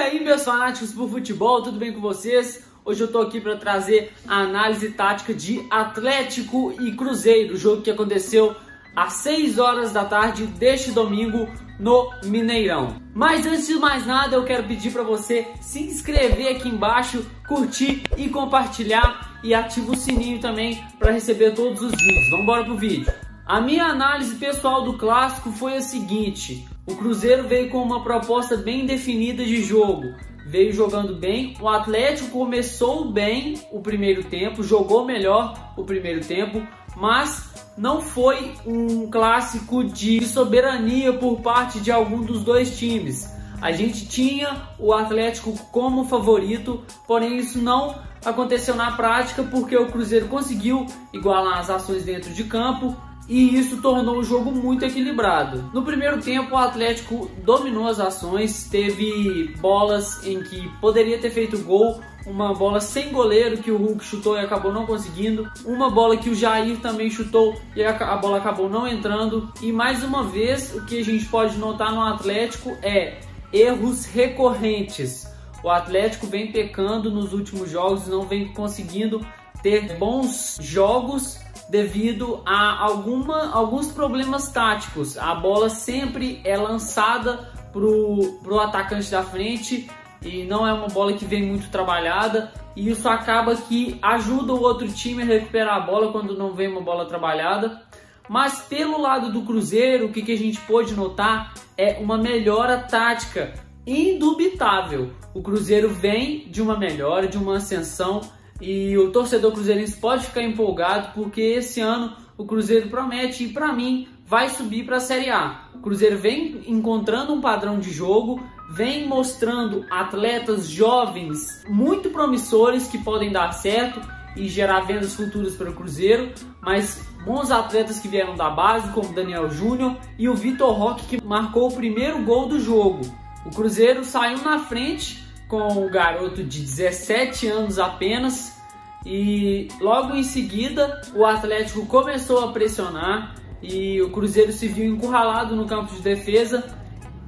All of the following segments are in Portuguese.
aí, meus fanáticos por futebol, tudo bem com vocês? Hoje eu tô aqui para trazer a análise tática de Atlético e Cruzeiro, jogo que aconteceu às 6 horas da tarde deste domingo no Mineirão. Mas antes de mais nada, eu quero pedir para você se inscrever aqui embaixo, curtir e compartilhar e ativa o sininho também para receber todos os vídeos. Vamos embora pro vídeo. A minha análise pessoal do clássico foi a seguinte: o Cruzeiro veio com uma proposta bem definida de jogo, veio jogando bem. O Atlético começou bem o primeiro tempo, jogou melhor o primeiro tempo, mas não foi um clássico de soberania por parte de algum dos dois times. A gente tinha o Atlético como favorito, porém isso não aconteceu na prática porque o Cruzeiro conseguiu igualar as ações dentro de campo e isso tornou o jogo muito equilibrado. No primeiro tempo, o Atlético dominou as ações, teve bolas em que poderia ter feito gol, uma bola sem goleiro que o Hulk chutou e acabou não conseguindo, uma bola que o Jair também chutou e a bola acabou não entrando. E mais uma vez, o que a gente pode notar no Atlético é erros recorrentes. O Atlético vem pecando nos últimos jogos, não vem conseguindo ter bons jogos devido a alguma, alguns problemas táticos. A bola sempre é lançada pro, pro atacante da frente e não é uma bola que vem muito trabalhada e isso acaba que ajuda o outro time a recuperar a bola quando não vem uma bola trabalhada. Mas pelo lado do Cruzeiro, o que, que a gente pôde notar é uma melhora tática indubitável. O Cruzeiro vem de uma melhora, de uma ascensão e o torcedor cruzeirense pode ficar empolgado porque esse ano o Cruzeiro promete e para mim vai subir para a Série A. O Cruzeiro vem encontrando um padrão de jogo, vem mostrando atletas jovens muito promissores que podem dar certo e gerar vendas futuras para o Cruzeiro, mas bons atletas que vieram da base, como Daniel Júnior e o Vitor Roque, que marcou o primeiro gol do jogo. O Cruzeiro saiu na frente com o garoto de 17 anos apenas. E logo em seguida o Atlético começou a pressionar e o Cruzeiro se viu encurralado no campo de defesa.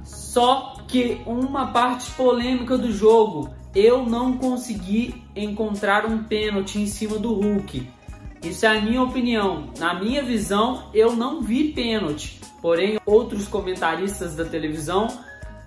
Só que uma parte polêmica do jogo, eu não consegui encontrar um pênalti em cima do Hulk. Isso é a minha opinião. Na minha visão, eu não vi pênalti. Porém, outros comentaristas da televisão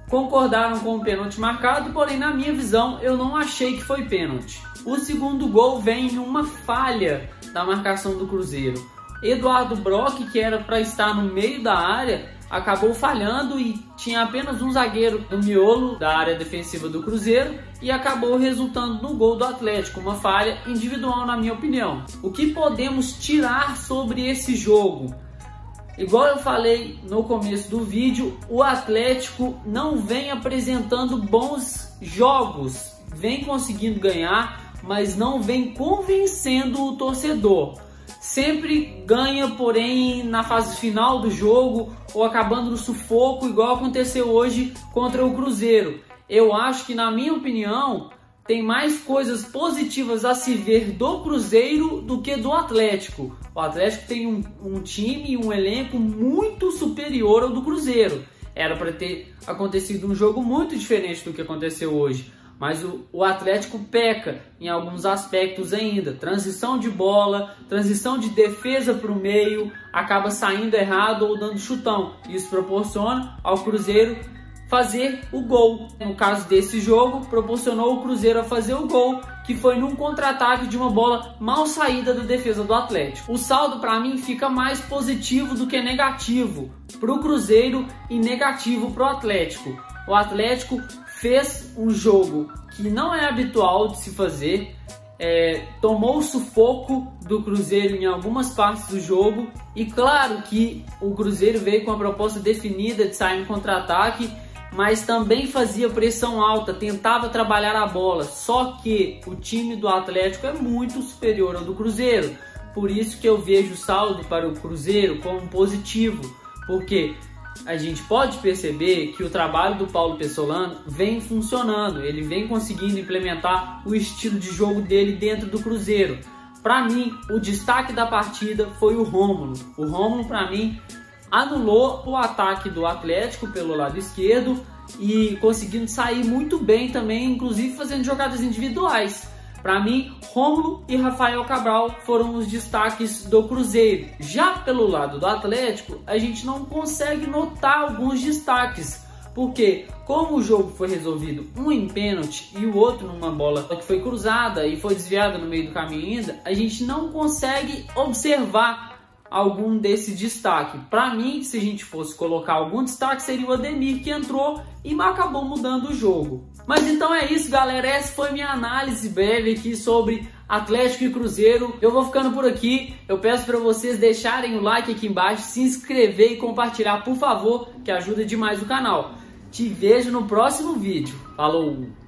concordaram com o pênalti marcado, porém na minha visão eu não achei que foi pênalti. O segundo gol vem em uma falha da marcação do Cruzeiro. Eduardo Brock, que era para estar no meio da área, acabou falhando e tinha apenas um zagueiro no miolo da área defensiva do Cruzeiro e acabou resultando no gol do Atlético, uma falha individual na minha opinião. O que podemos tirar sobre esse jogo? Igual eu falei no começo do vídeo, o Atlético não vem apresentando bons jogos, vem conseguindo ganhar, mas não vem convencendo o torcedor. Sempre ganha, porém, na fase final do jogo ou acabando no sufoco, igual aconteceu hoje contra o Cruzeiro. Eu acho que, na minha opinião, tem mais coisas positivas a se ver do Cruzeiro do que do Atlético. O Atlético tem um, um time um elenco muito superior ao do Cruzeiro. Era para ter acontecido um jogo muito diferente do que aconteceu hoje. Mas o, o, Atlético peca em alguns aspectos ainda. Transição de bola, transição de defesa para o meio, acaba saindo errado ou dando chutão. Isso proporciona ao Cruzeiro fazer o gol. No caso desse jogo, proporcionou o Cruzeiro a fazer o gol, que foi num contra-ataque de uma bola mal saída da defesa do Atlético. O saldo para mim fica mais positivo do que negativo para o Cruzeiro e negativo para o Atlético. O Atlético fez um jogo que não é habitual de se fazer, é, tomou o sufoco do Cruzeiro em algumas partes do jogo e claro que o Cruzeiro veio com a proposta definida de sair no contra-ataque mas também fazia pressão alta, tentava trabalhar a bola. Só que o time do Atlético é muito superior ao do Cruzeiro. Por isso que eu vejo o saldo para o Cruzeiro como positivo, porque a gente pode perceber que o trabalho do Paulo Pessolano vem funcionando, ele vem conseguindo implementar o estilo de jogo dele dentro do Cruzeiro. Para mim, o destaque da partida foi o Rômulo. O Rômulo, para mim, anulou o ataque do Atlético pelo lado esquerdo e conseguindo sair muito bem também, inclusive fazendo jogadas individuais. Para mim, Rômulo e Rafael Cabral foram os destaques do Cruzeiro. Já pelo lado do Atlético, a gente não consegue notar alguns destaques. Porque, como o jogo foi resolvido um em pênalti e o outro numa bola que foi cruzada e foi desviada no meio do caminho ainda, a gente não consegue observar algum desse destaque. Para mim, se a gente fosse colocar algum destaque, seria o Ademir que entrou e acabou mudando o jogo. Mas então é isso, galera. Essa foi minha análise breve aqui sobre Atlético e Cruzeiro. Eu vou ficando por aqui. Eu peço para vocês deixarem o like aqui embaixo, se inscrever e compartilhar, por favor, que ajuda demais o canal. Te vejo no próximo vídeo. Falou!